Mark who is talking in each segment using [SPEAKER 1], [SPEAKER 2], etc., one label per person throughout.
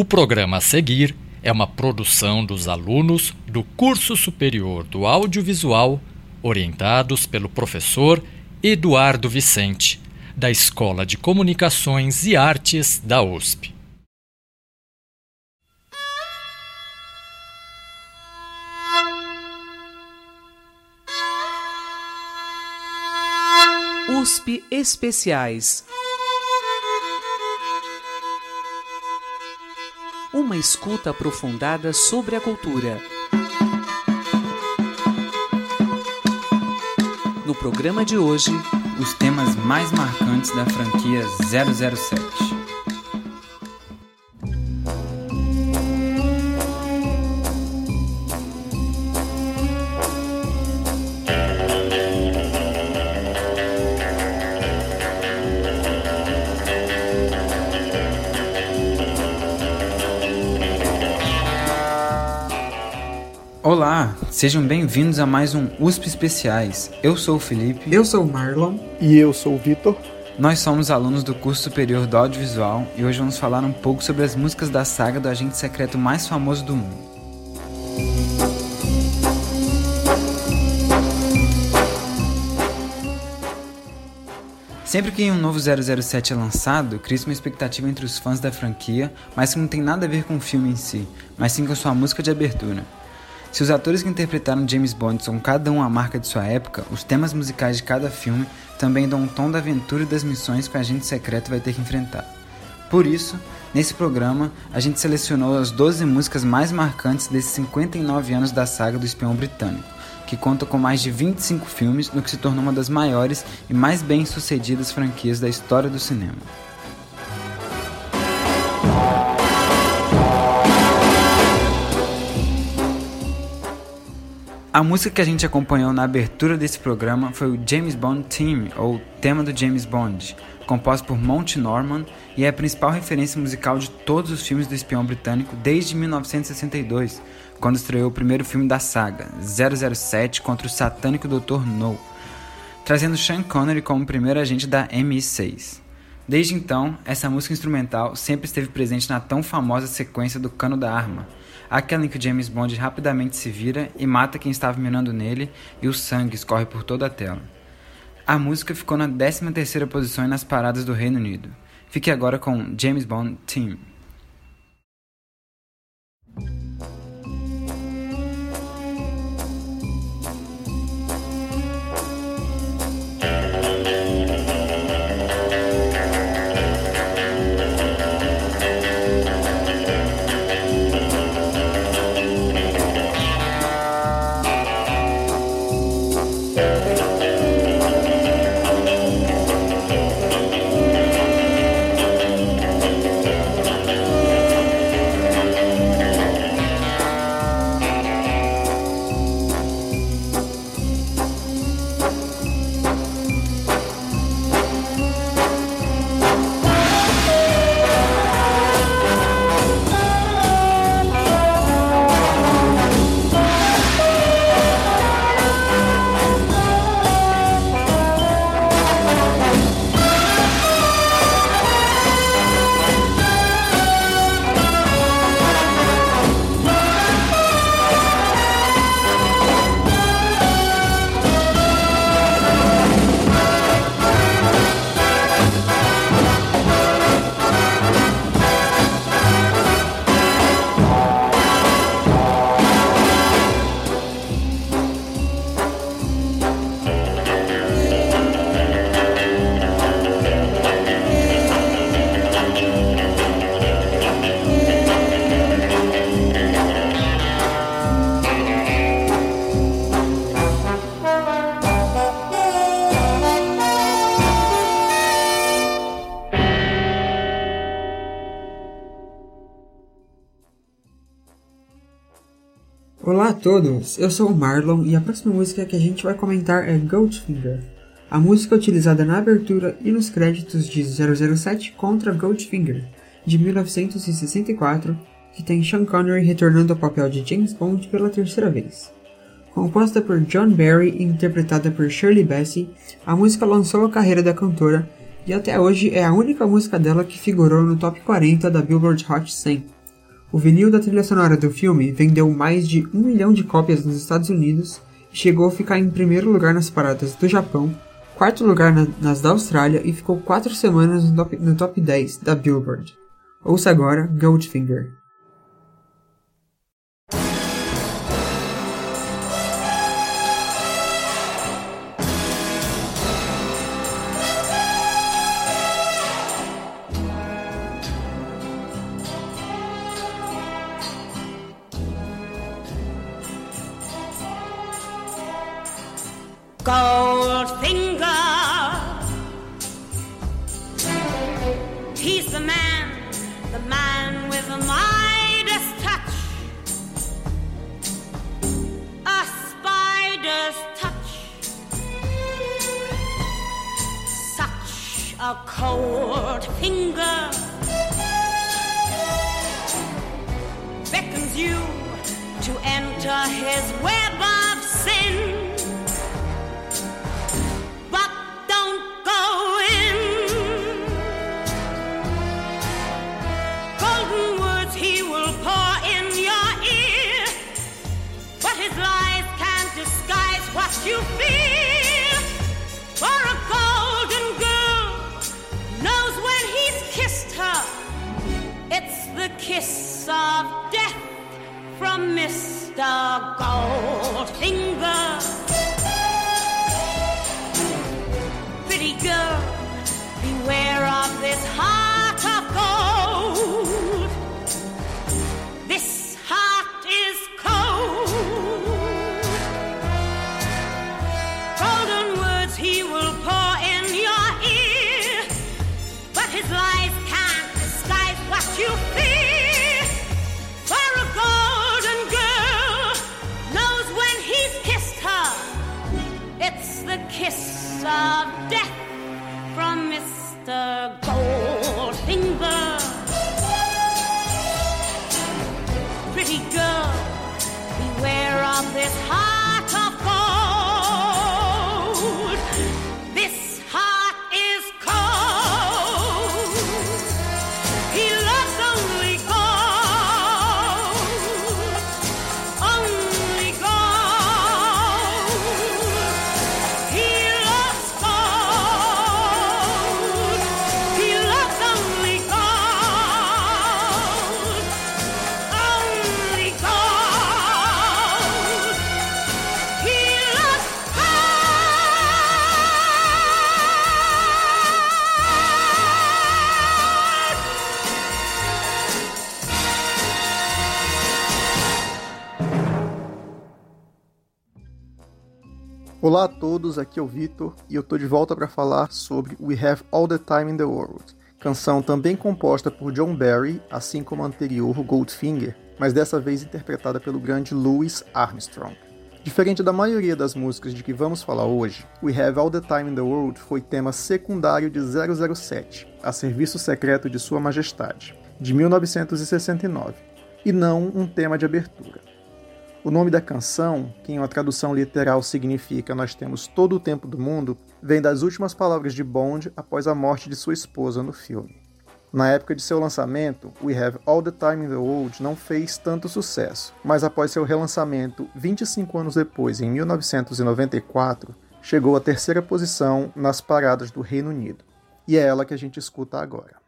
[SPEAKER 1] O programa a seguir é uma produção dos alunos do Curso Superior do Audiovisual, orientados pelo professor Eduardo Vicente, da Escola de Comunicações e Artes da USP.
[SPEAKER 2] USP Especiais uma escuta aprofundada sobre a cultura. No programa de hoje,
[SPEAKER 3] os temas mais marcantes da franquia 007. Sejam bem-vindos a mais um USP Especiais. Eu sou o Felipe.
[SPEAKER 4] Eu sou o Marlon.
[SPEAKER 5] E eu sou o Vitor.
[SPEAKER 3] Nós somos alunos do curso superior do audiovisual e hoje vamos falar um pouco sobre as músicas da saga do agente secreto mais famoso do mundo. Sempre que um novo 007 é lançado, cria uma expectativa entre os fãs da franquia, mas que não tem nada a ver com o filme em si, mas sim com sua música de abertura. Se os atores que interpretaram James Bond são cada um a marca de sua época, os temas musicais de cada filme também dão um tom da aventura e das missões que o agente secreto vai ter que enfrentar. Por isso, nesse programa, a gente selecionou as 12 músicas mais marcantes desses 59 anos da saga do espião britânico, que conta com mais de 25 filmes no que se tornou uma das maiores e mais bem-sucedidas franquias da história do cinema. A música que a gente acompanhou na abertura desse programa foi o James Bond Theme, ou Tema do James Bond, composto por Monty Norman e é a principal referência musical de todos os filmes do espião britânico desde 1962, quando estreou o primeiro filme da saga, 007 contra o satânico Dr. No, trazendo Sean Connery como primeiro agente da MI6. Desde então, essa música instrumental sempre esteve presente na tão famosa sequência do Cano da Arma, aquela em que James Bond rapidamente se vira e mata quem estava mirando nele e o sangue escorre por toda a tela. A música ficou na 13ª posição nas paradas do Reino Unido. Fique agora com James Bond Team.
[SPEAKER 4] Todos, eu sou o Marlon e a próxima música que a gente vai comentar é Goldfinger, a música utilizada na abertura e nos créditos de 007 contra Goldfinger, de 1964, que tem Sean Connery retornando ao papel de James Bond pela terceira vez. Composta por John Barry e interpretada por Shirley Bassey, a música lançou a carreira da cantora e até hoje é a única música dela que figurou no top 40 da Billboard Hot 100 O vinil da trilha sonora do filme vendeu mais de um milhão de cópias nos Estados Unidos e chegou a ficar em primeiro lugar nas paradas do Japão, quarto lugar na, nas da Austrália e ficou quatro semanas no top, no top 10 da Billboard. Ouça agora Goldfinger.
[SPEAKER 5] Goldfinger. He's the man, the man with the Midas touch. A spider's touch. Such a cold finger beckons you to enter his web beware of this heart the
[SPEAKER 6] Olá a todos, aqui é o Vitor e eu tô de volta para falar sobre We Have All the Time in the World, canção também composta por John Barry, assim como a anterior Goldfinger, mas dessa vez interpretada pelo grande Louis Armstrong. Diferente da maioria das músicas de que vamos falar hoje, We Have All the Time in the World foi tema secundário de 007, a serviço secreto de Sua Majestade, de 1969, e não um tema de abertura. O nome da canção, que em uma tradução literal significa Nós temos todo o tempo do mundo, vem das últimas palavras de Bond após a morte de sua esposa no filme. Na época de seu lançamento, We Have All the Time in the World não fez tanto sucesso, mas após seu relançamento 25 anos depois, em 1994, chegou à terceira posição nas paradas do Reino Unido. E é ela que a gente escuta agora.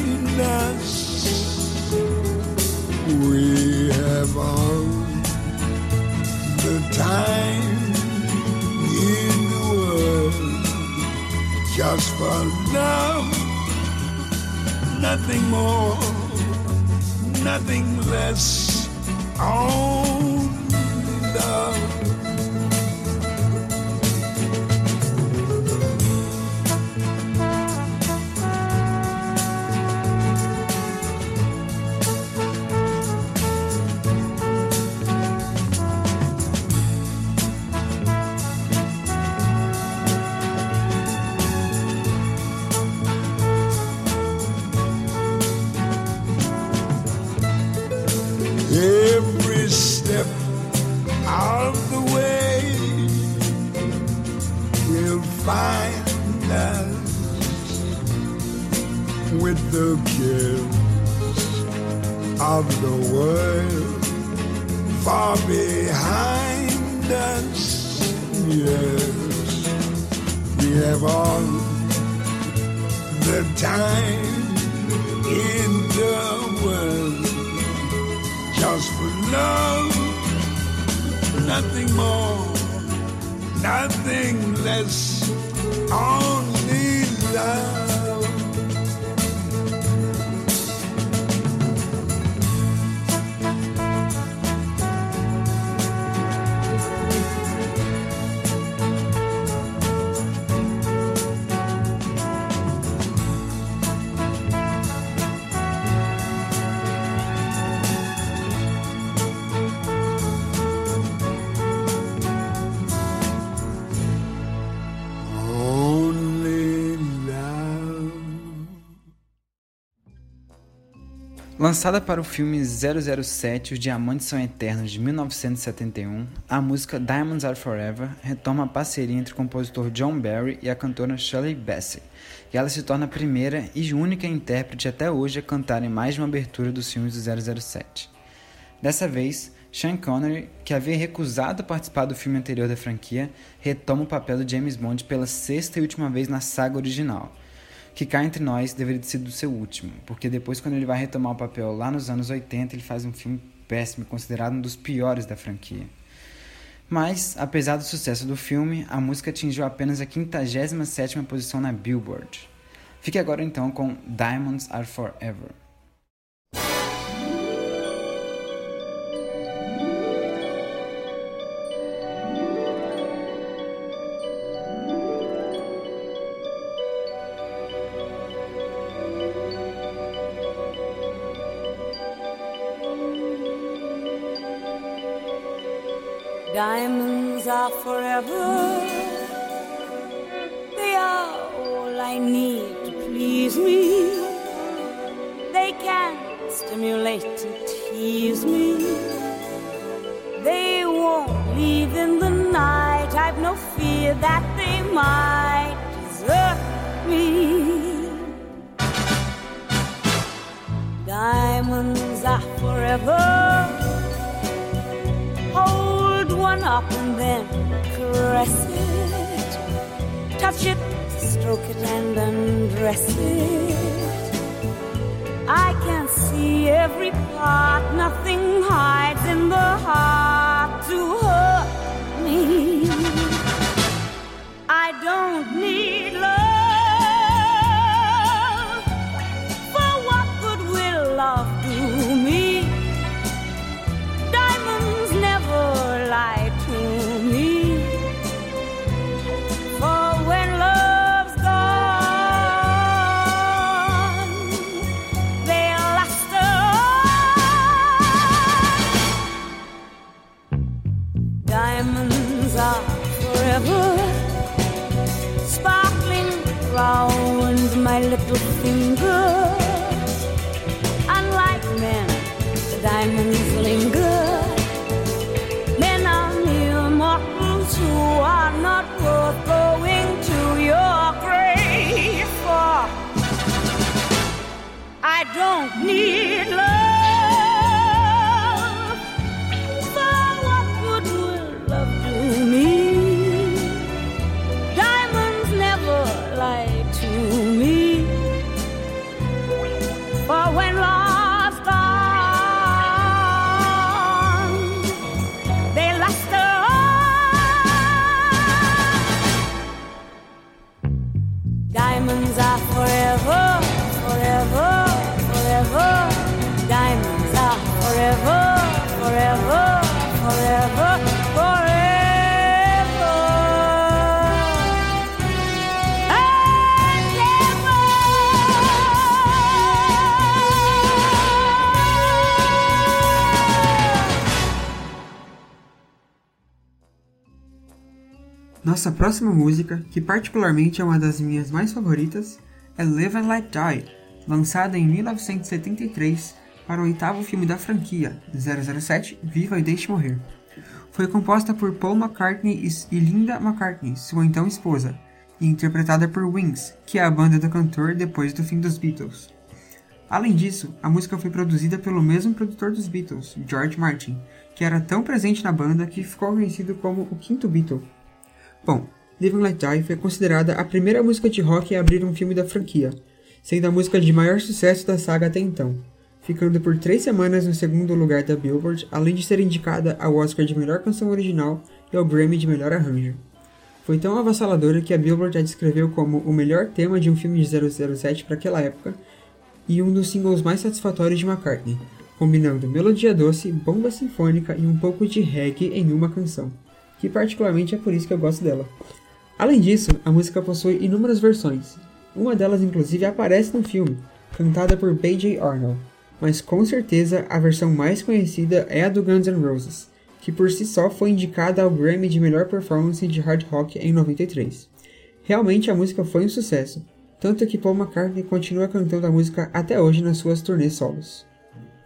[SPEAKER 7] us. We have all the time in the world just for love, nothing more, nothing less. Only love.
[SPEAKER 3] Lançada para o filme 007 Os Diamantes São Eternos de 1971, a música Diamonds Are Forever retoma a parceria entre o compositor John Barry e a cantora Shirley Bassey, e ela se torna a primeira e única intérprete até hoje a cantar em mais de uma abertura dos filmes do 007. Dessa vez, Sean Connery, que havia recusado participar do filme anterior da franquia, retoma o papel de James Bond pela sexta e última vez na saga original, que cá entre nós deveria ter sido o seu último, porque depois quando ele vai retomar o papel lá nos anos 80, ele faz um filme péssimo, considerado um dos piores da franquia. Mas, apesar do sucesso do filme, a música atingiu apenas a 57ª posição na Billboard. Fique agora então com Diamonds Are Forever.
[SPEAKER 5] Stimulate and tease me. They won't leave in the night. I've no fear that they might desert me. Diamonds are forever hold one up and then caress it. Touch it, stroke it, and undress it. I can see every part, nothing hides in the heart to hurt me. Little finger.
[SPEAKER 4] Nossa próxima música, que particularmente é uma das minhas mais favoritas, é Live and Let Die, lançada em 1973 para o oitavo filme da franquia, 007 Viva e Deixe Morrer. Foi composta por Paul McCartney e Linda McCartney, sua então esposa, e interpretada por Wings, que é a banda do cantor depois do fim dos Beatles. Além disso, a música foi produzida pelo mesmo produtor dos Beatles, George Martin, que era tão presente na banda que ficou conhecido como o quinto Beatle. Bom, Live and Let Die foi considerada a primeira música de rock a abrir um filme da franquia, sendo a música de maior sucesso da saga até então, ficando por três semanas no segundo lugar da Billboard, além de ser indicada ao Oscar de melhor canção original e ao Grammy de melhor arranjo. Foi tão avassaladora que a Billboard a descreveu como o melhor tema de um filme de 007 para aquela época e um dos singles mais satisfatórios de McCartney, combinando melodia doce, bomba sinfônica e um pouco de reggae em uma canção, que particularmente é por isso que eu gosto dela. Além disso, a música possui inúmeras versões. Uma delas inclusive aparece no filme, cantada por B.J. Arnold, mas com certeza a versão mais conhecida é a do Guns N' Roses, que por si só foi indicada ao Grammy de melhor performance de hard rock em 93. Realmente a música foi um sucesso, tanto que Paul McCartney continua cantando a música até hoje nas suas turnês solos.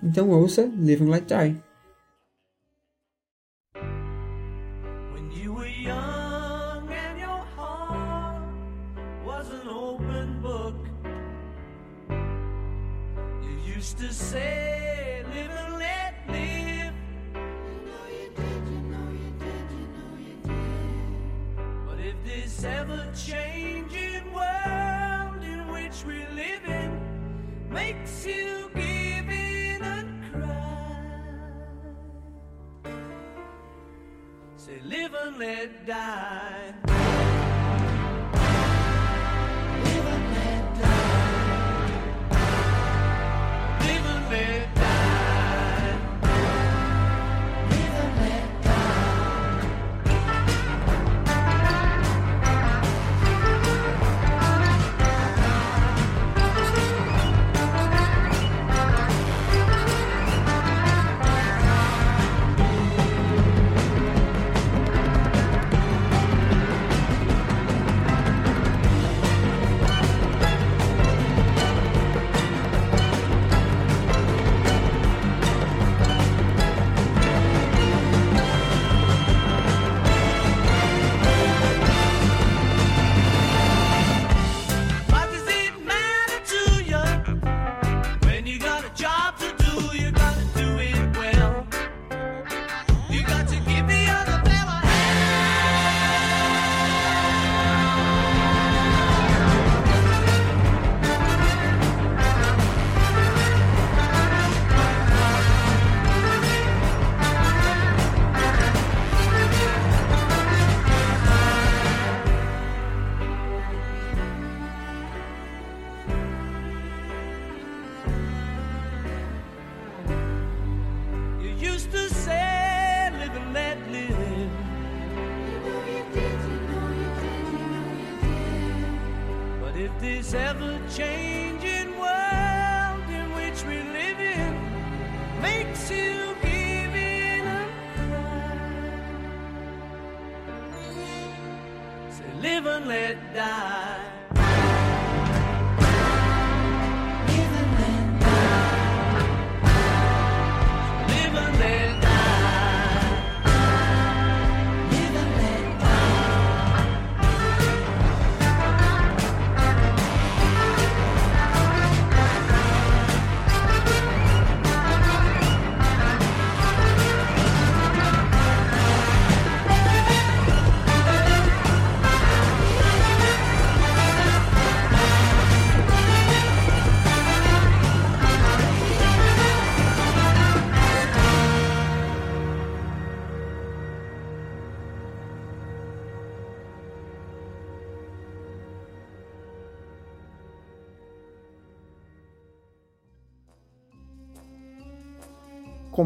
[SPEAKER 4] Então ouça Live and Let Die.
[SPEAKER 8] Live and let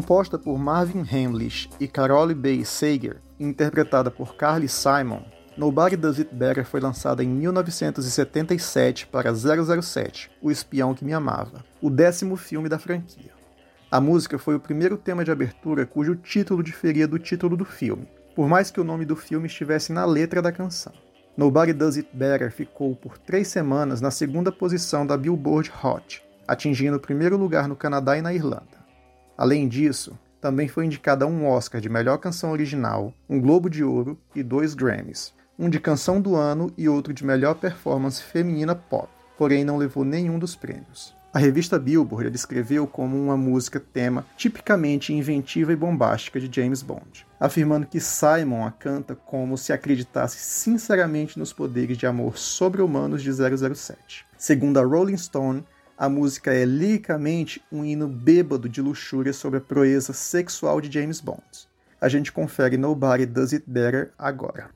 [SPEAKER 6] Composta por Marvin Hamlish e Carole Bay Sager, interpretada por Carly Simon, Nobody Does It Better foi lançada em 1977 para 007, O Espião que Me Amava, o décimo filme da franquia. A música foi o primeiro tema de abertura cujo título diferia do título do filme.
[SPEAKER 9] por mais que o nome do filme estivesse na letra da canção. Nobody Does It Better ficou por três semanas na segunda posição da Billboard Hot, atingindo o primeiro lugar no Canadá e na Irlanda. Além disso, também foi indicada um Oscar de melhor canção original, um Globo de Ouro e dois Grammys, um de canção do ano e outro de melhor performance feminina pop, porém não levou nenhum dos prêmios. A revista Billboard a descreveu como uma música tema tipicamente inventiva e bombástica de James Bond, afirmando que Simon a canta como se acreditasse sinceramente nos poderes de amor sobre-humanos de 007. Segundo a Rolling Stone, a música é liricamente um hino bêbado de luxúria sobre a proeza sexual de James Bond. A gente confere Nobody Does It Better agora.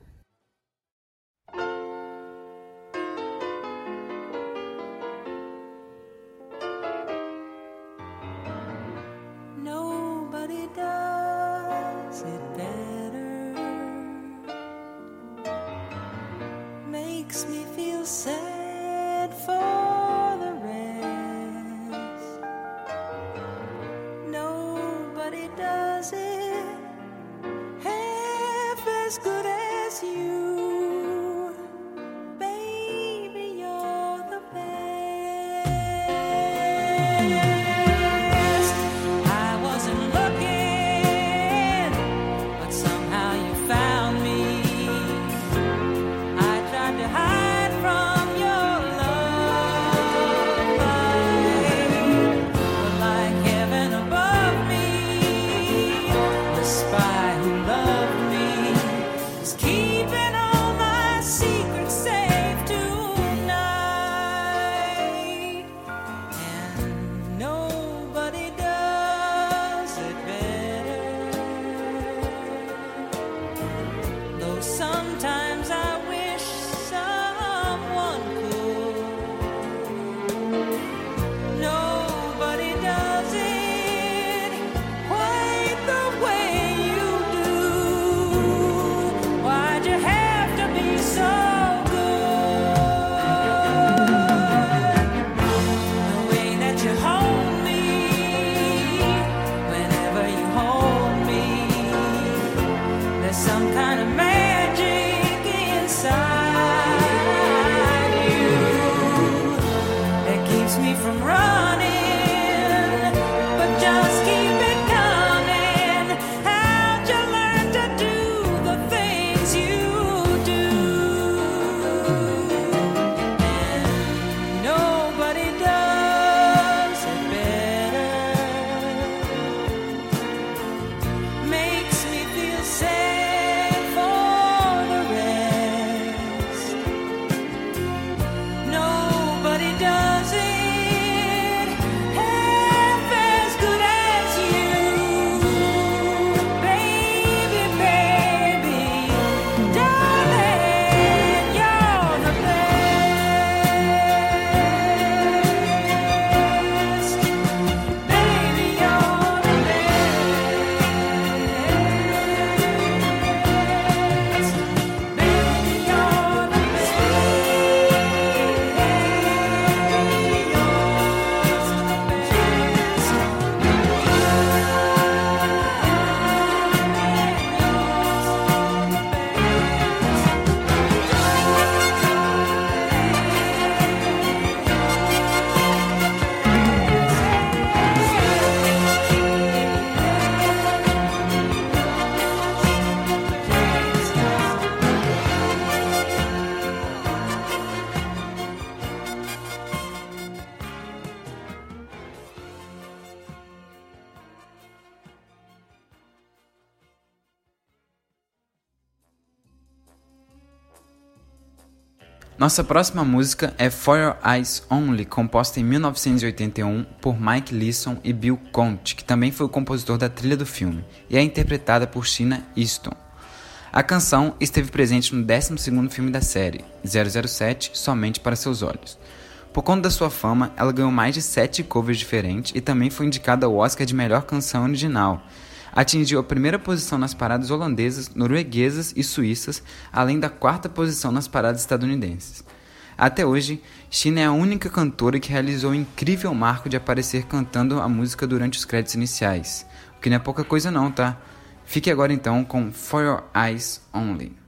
[SPEAKER 3] Nossa próxima música é For Your Eyes Only, composta em 1981 por Mike Leeson e Bill Conti, que também foi o compositor da trilha do filme, e é interpretada por Sheena Easton. A canção esteve presente no 12º filme da série, 007 Somente para Seus Olhos. Por conta da sua fama, ela ganhou mais de 7 covers diferentes e também foi indicada ao Oscar de Melhor Canção Original. Atingiu a primeira posição nas paradas holandesas, norueguesas e suíças, além da quarta posição nas paradas estadunidenses. Até hoje, Sheena é a única cantora que realizou o incrível marco de aparecer cantando a música durante os créditos iniciais. O que não é pouca coisa não, tá?
[SPEAKER 10] Fique agora então com For Your Eyes Only.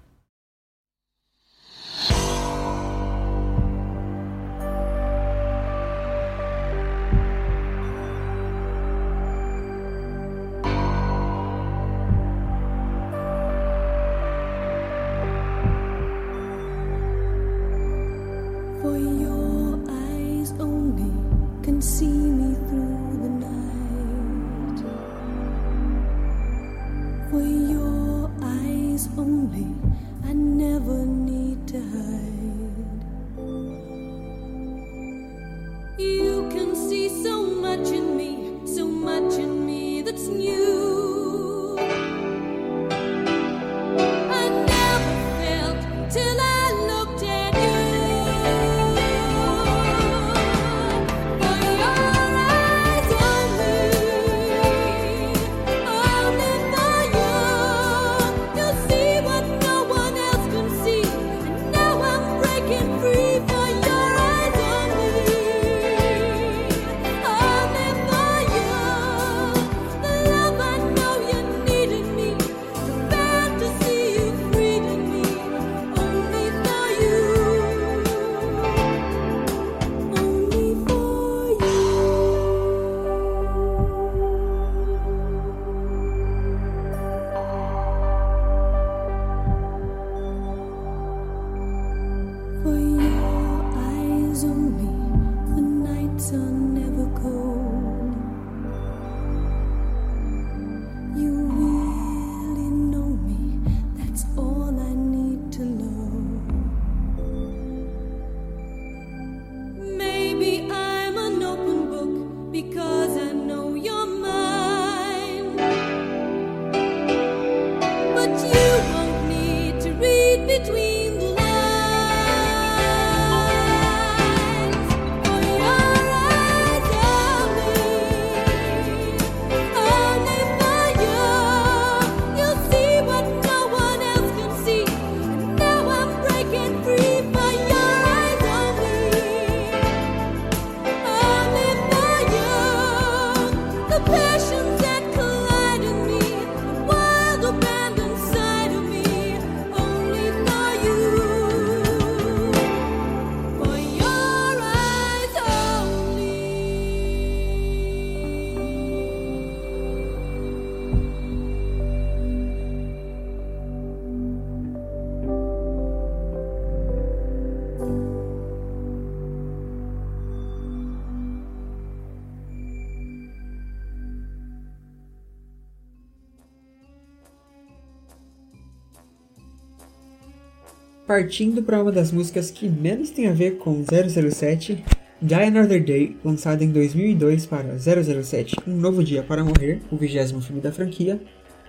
[SPEAKER 4] Partindo para uma das músicas que menos tem a ver com 007, Die Another Day, lançado em 2002 para 007 Um Novo Dia para Morrer, o vigésimo filme da franquia,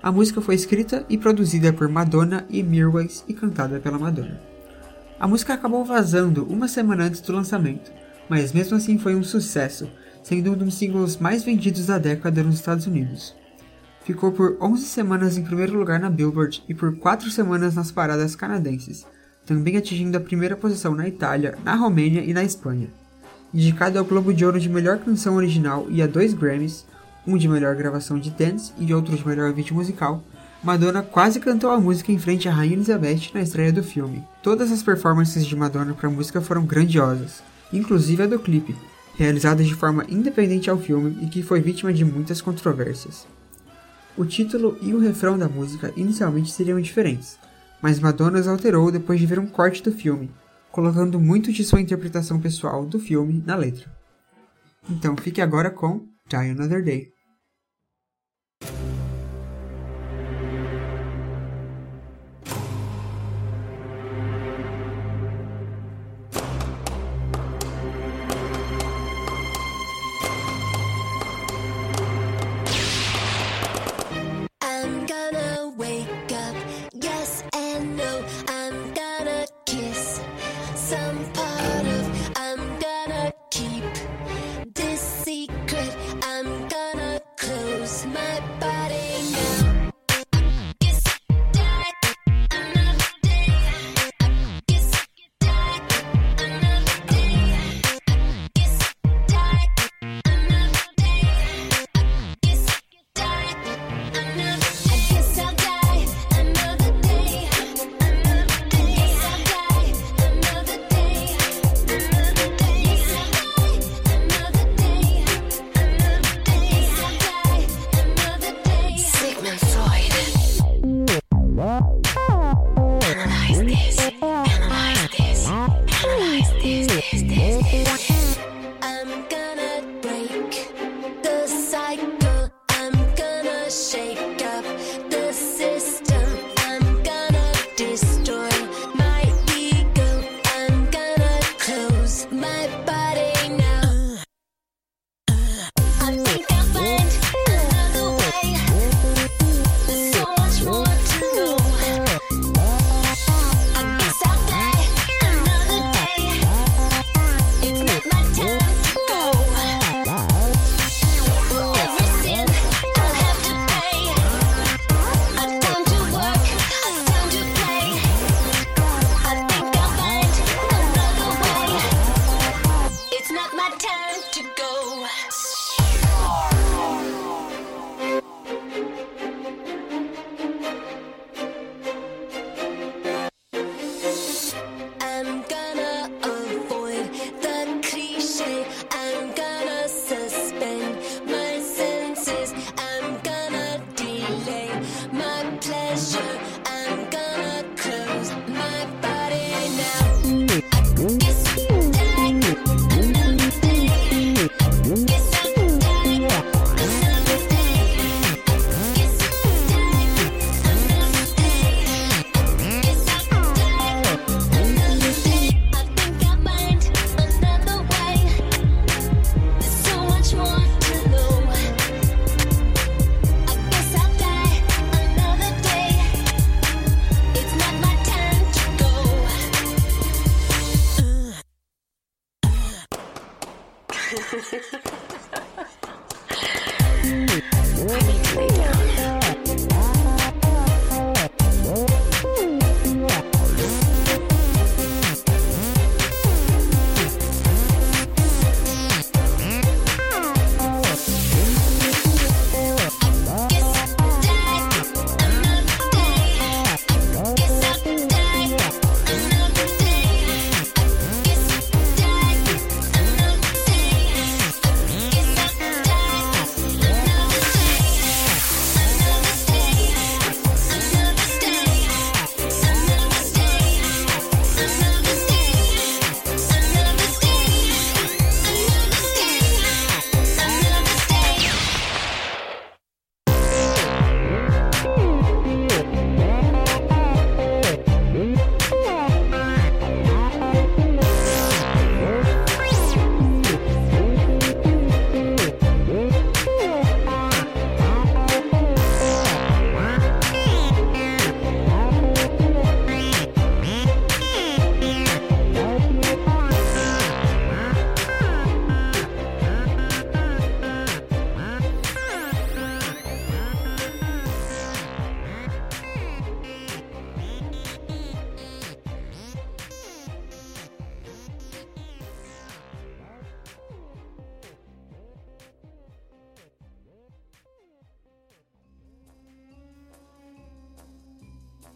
[SPEAKER 4] a música foi escrita e produzida por Madonna e Mirwais e cantada pela Madonna. A música acabou vazando uma semana antes do lançamento, mas mesmo assim foi um sucesso, sendo um dos singles mais vendidos da década nos Estados Unidos. Ficou por 11 semanas em primeiro lugar na Billboard e por 4 semanas nas paradas canadenses, também atingindo a primeira posição na Itália, na Romênia e na Espanha. Indicado ao Globo de Ouro de Melhor Canção Original e a dois Grammys, um de melhor gravação de dance e outro de melhor vídeo musical, Madonna quase cantou a música em frente à Rainha Elizabeth na estreia do filme. Todas as performances de Madonna para a música foram grandiosas, inclusive a do clipe, realizada de forma independente ao filme e que foi vítima de muitas controvérsias. O título e o refrão da música inicialmente seriam diferentes, mas Madonna alterou depois de ver um corte do filme, colocando muito de sua interpretação pessoal do filme na letra. Então fique agora com Die Another Day.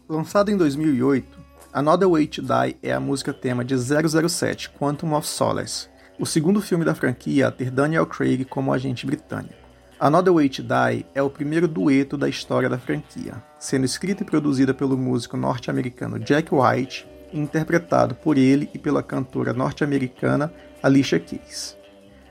[SPEAKER 11] Lançada em 2008, Another Way to Die é a música tema de 007 Quantum of Solace, o segundo filme da franquia a ter Daniel Craig como agente britânico. Another Way to Die é o primeiro dueto da história da franquia, sendo escrita e produzida pelo músico norte-americano Jack White e interpretado por ele e pela cantora norte-americana Alicia Keys.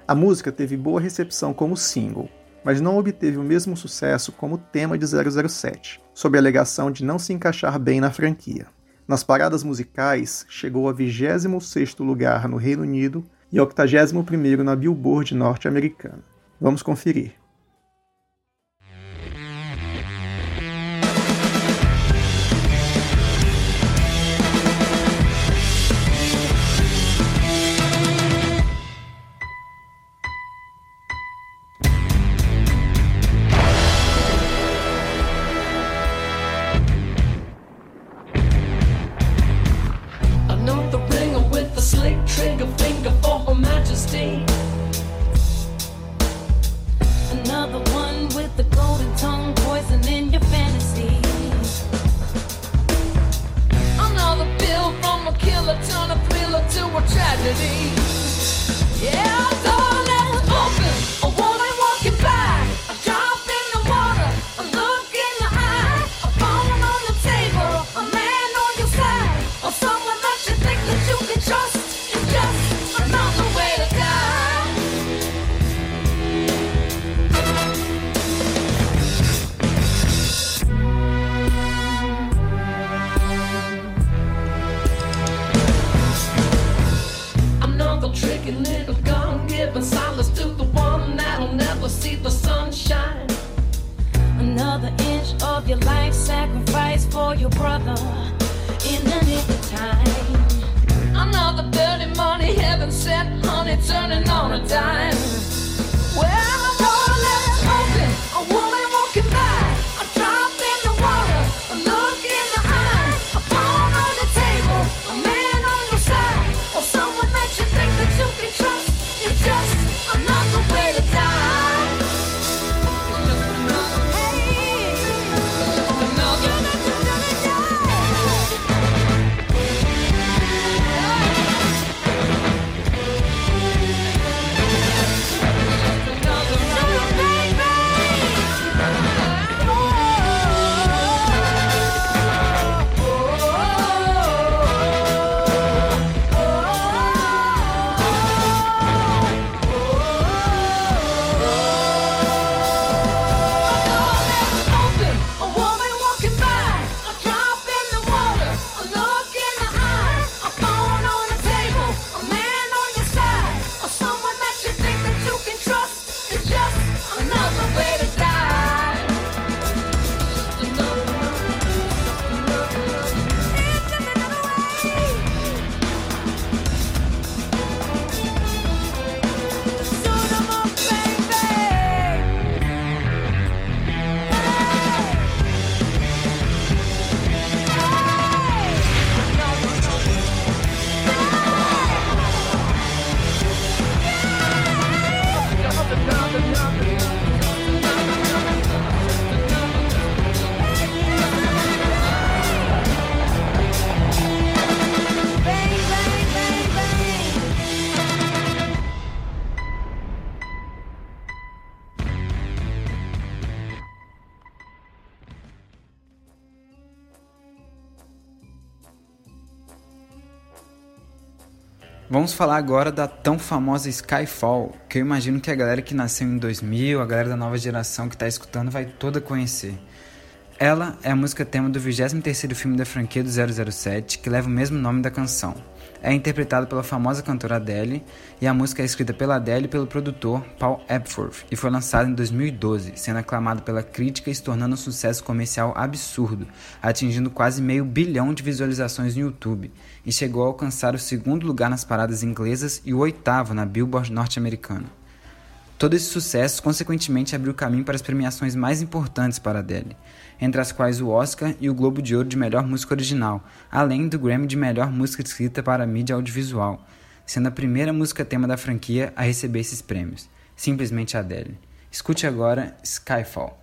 [SPEAKER 11] A música teve boa recepção como single, mas não obteve o mesmo sucesso como o tema de 007, sob a alegação de não se encaixar bem na franquia. Nas paradas musicais, chegou a 26º lugar no Reino Unido e 81º na Billboard norte-americana. Vamos conferir.
[SPEAKER 9] Vamos falar agora da tão famosa Skyfall, que eu imagino que a galera que nasceu em 2000, a galera da nova geração que está escutando vai toda conhecer. Ela é a música tema do 23º filme da franquia do 007, que leva o mesmo nome da canção. É interpretada pela famosa cantora Adele, e a música é escrita pela Adele e pelo produtor Paul Epworth, e foi lançada em 2012, sendo aclamada pela crítica e se tornando um sucesso comercial absurdo, atingindo quase meio bilhão de visualizações no YouTube, e chegou a alcançar o segundo lugar nas paradas inglesas e o oitavo na Billboard norte-americana. Todo esse sucesso, consequentemente, abriu caminho para as premiações mais importantes para Adele, entre as quais o Oscar e o Globo de Ouro de Melhor Música Original, além do Grammy de Melhor Música Escrita para Mídia Audiovisual, sendo a primeira música tema da franquia a receber esses prêmios, simplesmente Adele. Escute agora Skyfall.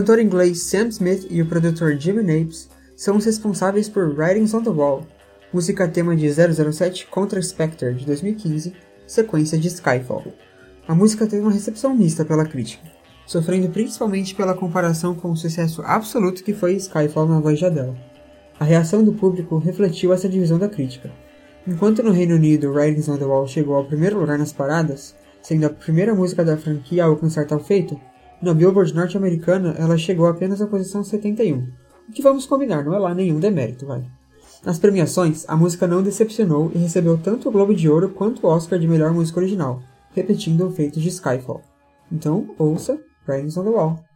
[SPEAKER 4] Cantor inglês Sam Smith e o produtor Jimmy Napes são os responsáveis por Writings on the Wall, música tema de 007 Contra Spectre de 2015, sequência de Skyfall. A música teve uma recepção mista pela crítica, sofrendo principalmente pela comparação com o sucesso absoluto que foi Skyfall na voz de Adele. A reação do público refletiu essa divisão da crítica. Enquanto no Reino Unido Writings on the Wall chegou ao primeiro lugar nas paradas, sendo a primeira música da franquia a alcançar tal feito, na Billboard norte-americana ela chegou apenas à posição 71. O que vamos combinar, não é lá nenhum demérito, vai. Nas premiações, a música não decepcionou e recebeu tanto o Globo de Ouro quanto o Oscar de melhor música original, repetindo o feito de Skyfall. Então, ouça Writings on the Wall.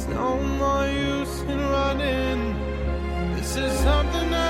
[SPEAKER 12] There's no more use in running. This is something I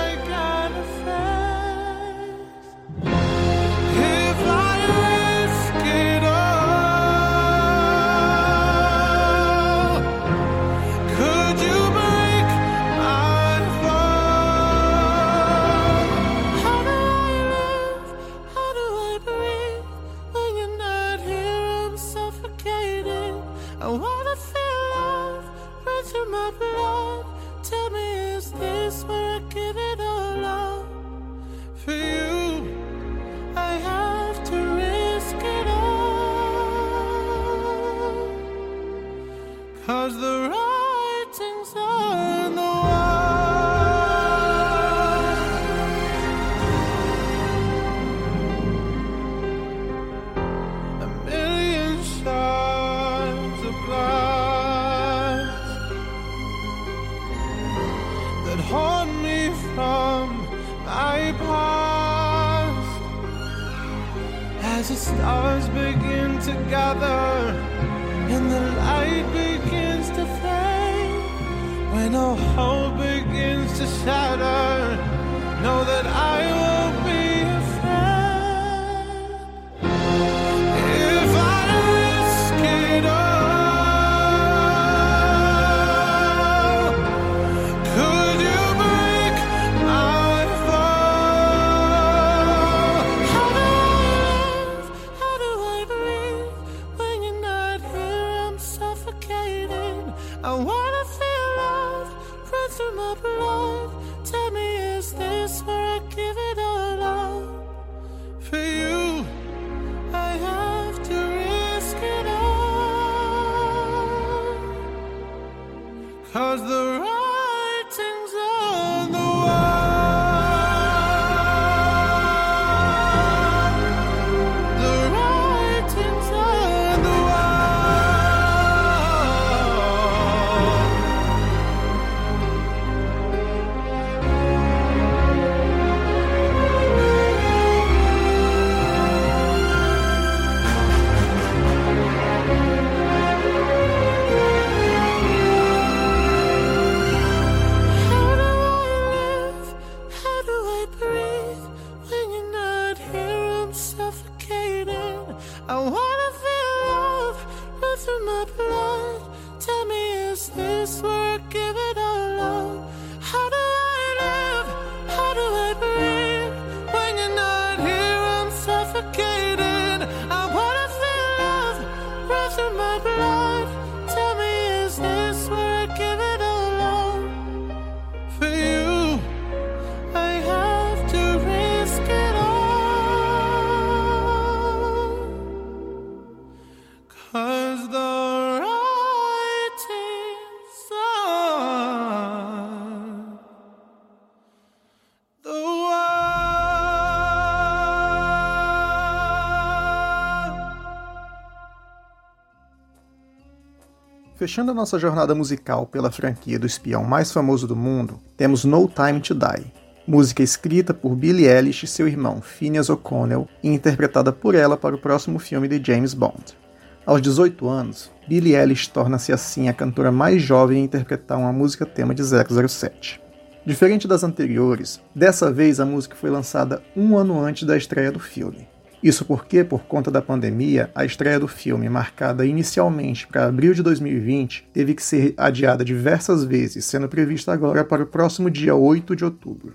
[SPEAKER 6] Fechando a nossa jornada musical pela franquia do espião mais famoso do mundo, temos No Time to Die, música escrita por Billie Eilish e seu irmão Phineas O'Connell e interpretada por ela para o próximo filme de James Bond. Aos 18 anos, Billie Eilish torna-se assim a cantora mais jovem a interpretar uma música tema de 007. Diferente das anteriores, dessa vez a música foi lançada um ano antes da estreia do filme. Isso porque, por conta da pandemia, a estreia do filme, marcada inicialmente para abril de 2020, teve que ser adiada diversas vezes, sendo prevista agora para o próximo dia 8 de outubro.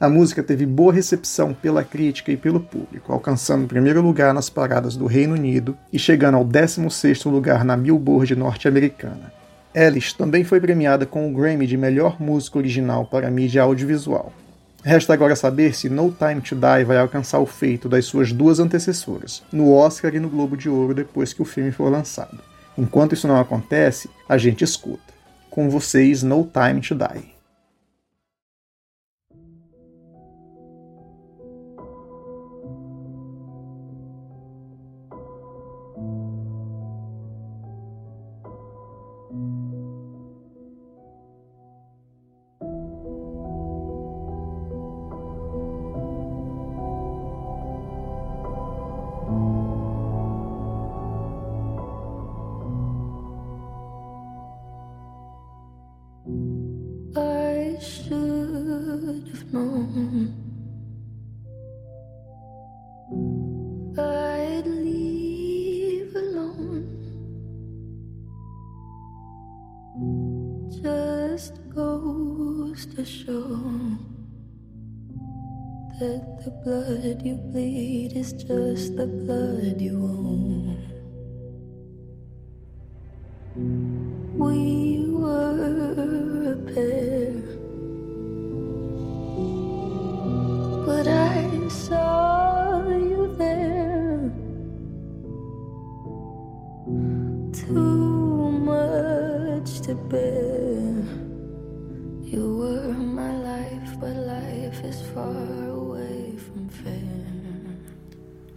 [SPEAKER 6] A música teve boa recepção pela crítica e pelo público, alcançando o primeiro lugar nas paradas do Reino Unido e chegando ao 16º lugar na Billboard norte-americana. Ellis também foi premiada com o Grammy de melhor música original para mídia audiovisual. Resta agora saber se No Time to Die vai alcançar o feito das suas duas antecessoras, no Oscar e no Globo de Ouro depois que o filme for lançado. Enquanto isso não acontece, a gente escuta. Com vocês, No Time to Die.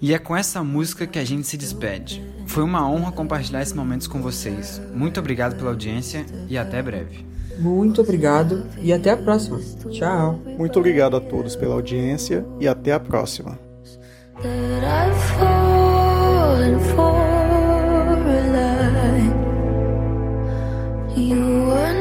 [SPEAKER 3] E é com essa música que a gente se despede. Foi uma honra compartilhar esses momentos com vocês. Muito obrigado pela audiência e até breve.
[SPEAKER 4] Muito obrigado e até a próxima. Tchau.
[SPEAKER 6] Muito obrigado a todos pela audiência e até a próxima.
[SPEAKER 13] that I've fallen for a lie. You were